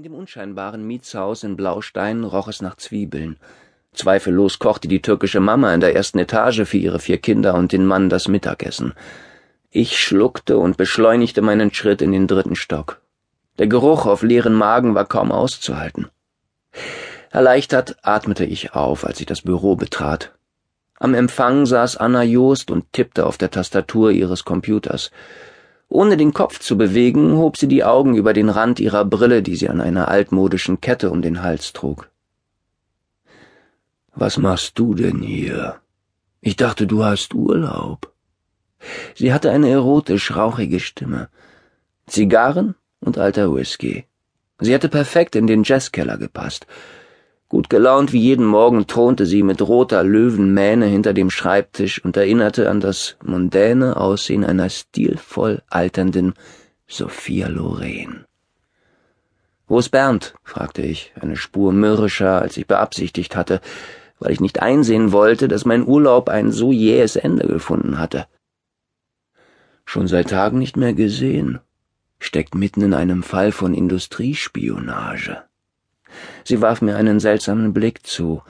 In dem unscheinbaren Mietshaus in Blaustein roch es nach Zwiebeln. Zweifellos kochte die türkische Mama in der ersten Etage für ihre vier Kinder und den Mann das Mittagessen. Ich schluckte und beschleunigte meinen Schritt in den dritten Stock. Der Geruch auf leeren Magen war kaum auszuhalten. Erleichtert atmete ich auf, als ich das Büro betrat. Am Empfang saß Anna Joost und tippte auf der Tastatur ihres Computers. Ohne den Kopf zu bewegen, hob sie die Augen über den Rand ihrer Brille, die sie an einer altmodischen Kette um den Hals trug. Was machst du denn hier? Ich dachte, du hast Urlaub. Sie hatte eine erotisch rauchige Stimme. Zigarren und alter Whisky. Sie hätte perfekt in den Jazzkeller gepasst. Gut gelaunt wie jeden Morgen thronte sie mit roter Löwenmähne hinter dem Schreibtisch und erinnerte an das mondäne Aussehen einer stilvoll alternden Sophia Loren. Wo ist Bernd? fragte ich, eine Spur mürrischer, als ich beabsichtigt hatte, weil ich nicht einsehen wollte, dass mein Urlaub ein so jähes Ende gefunden hatte. Schon seit Tagen nicht mehr gesehen, steckt mitten in einem Fall von Industriespionage. Sie warf mir einen seltsamen Blick zu.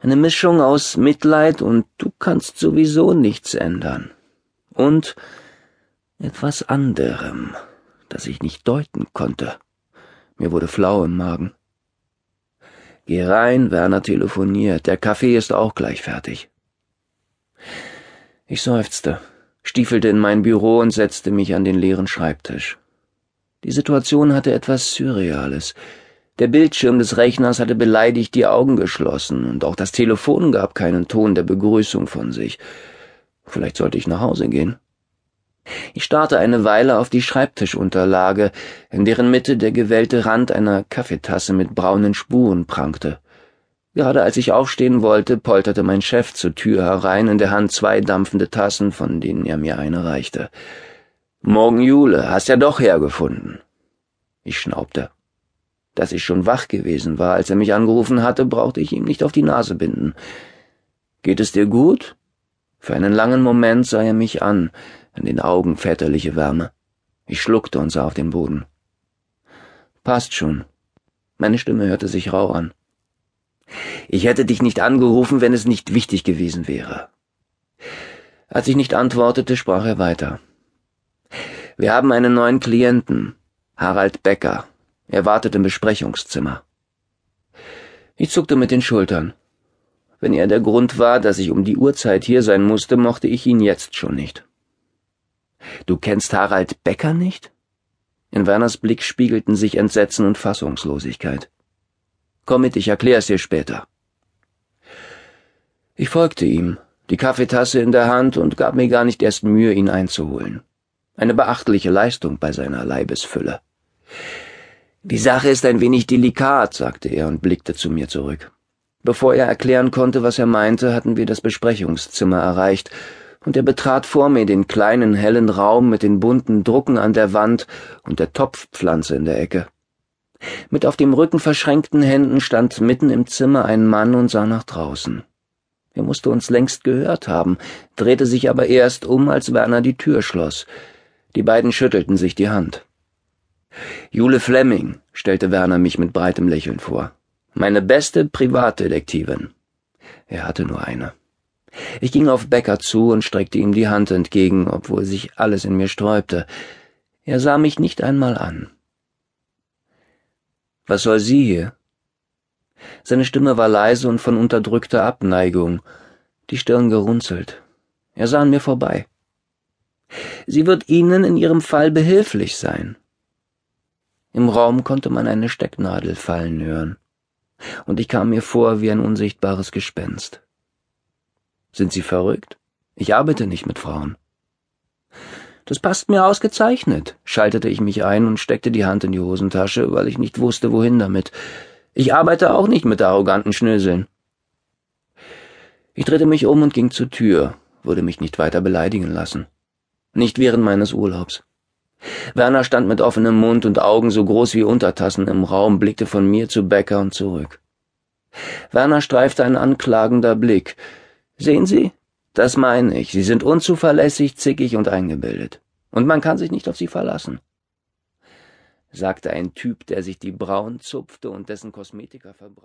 Eine Mischung aus Mitleid und du kannst sowieso nichts ändern. Und etwas anderem, das ich nicht deuten konnte. Mir wurde flau im Magen. Geh rein, Werner telefoniert. Der Kaffee ist auch gleich fertig. Ich seufzte, stiefelte in mein Büro und setzte mich an den leeren Schreibtisch. Die Situation hatte etwas Surreales. Der Bildschirm des Rechners hatte beleidigt die Augen geschlossen, und auch das Telefon gab keinen Ton der Begrüßung von sich. Vielleicht sollte ich nach Hause gehen. Ich starrte eine Weile auf die Schreibtischunterlage, in deren Mitte der gewellte Rand einer Kaffeetasse mit braunen Spuren prangte. Gerade als ich aufstehen wollte, polterte mein Chef zur Tür herein, in der Hand zwei dampfende Tassen, von denen er mir eine reichte. Morgen Jule, hast ja doch hergefunden. Ich schnaubte. Dass ich schon wach gewesen war, als er mich angerufen hatte, brauchte ich ihm nicht auf die Nase binden. Geht es dir gut? Für einen langen Moment sah er mich an, in den Augen väterliche Wärme. Ich schluckte und sah auf den Boden. Passt schon. Meine Stimme hörte sich rau an. Ich hätte dich nicht angerufen, wenn es nicht wichtig gewesen wäre. Als ich nicht antwortete, sprach er weiter. Wir haben einen neuen Klienten, Harald Becker. Er wartet im Besprechungszimmer. Ich zuckte mit den Schultern. Wenn er der Grund war, dass ich um die Uhrzeit hier sein musste, mochte ich ihn jetzt schon nicht. Du kennst Harald Becker nicht? In Werners Blick spiegelten sich Entsetzen und Fassungslosigkeit. Komm mit, ich erklär's dir später. Ich folgte ihm, die Kaffeetasse in der Hand und gab mir gar nicht erst Mühe, ihn einzuholen. Eine beachtliche Leistung bei seiner Leibesfülle. Die Sache ist ein wenig delikat, sagte er und blickte zu mir zurück. Bevor er erklären konnte, was er meinte, hatten wir das Besprechungszimmer erreicht, und er betrat vor mir den kleinen hellen Raum mit den bunten Drucken an der Wand und der Topfpflanze in der Ecke. Mit auf dem Rücken verschränkten Händen stand mitten im Zimmer ein Mann und sah nach draußen. Er musste uns längst gehört haben, drehte sich aber erst um, als Werner die Tür schloss. Die beiden schüttelten sich die Hand. Jule Fleming, stellte Werner mich mit breitem Lächeln vor. Meine beste Privatdetektivin. Er hatte nur eine. Ich ging auf Becker zu und streckte ihm die Hand entgegen, obwohl sich alles in mir sträubte. Er sah mich nicht einmal an. Was soll sie hier? Seine Stimme war leise und von unterdrückter Abneigung, die Stirn gerunzelt. Er sah an mir vorbei. Sie wird Ihnen in Ihrem Fall behilflich sein. Im Raum konnte man eine Stecknadel fallen hören, und ich kam mir vor wie ein unsichtbares Gespenst. Sind Sie verrückt? Ich arbeite nicht mit Frauen. Das passt mir ausgezeichnet, schaltete ich mich ein und steckte die Hand in die Hosentasche, weil ich nicht wusste, wohin damit. Ich arbeite auch nicht mit arroganten Schnöseln. Ich drehte mich um und ging zur Tür, würde mich nicht weiter beleidigen lassen. Nicht während meines Urlaubs. Werner stand mit offenem Mund und Augen so groß wie Untertassen im Raum, blickte von mir zu Becker und zurück. Werner streifte ein anklagender Blick. Sehen Sie? Das meine ich. Sie sind unzuverlässig, zickig und eingebildet. Und man kann sich nicht auf Sie verlassen. sagte ein Typ, der sich die Brauen zupfte und dessen Kosmetika verbrauchte.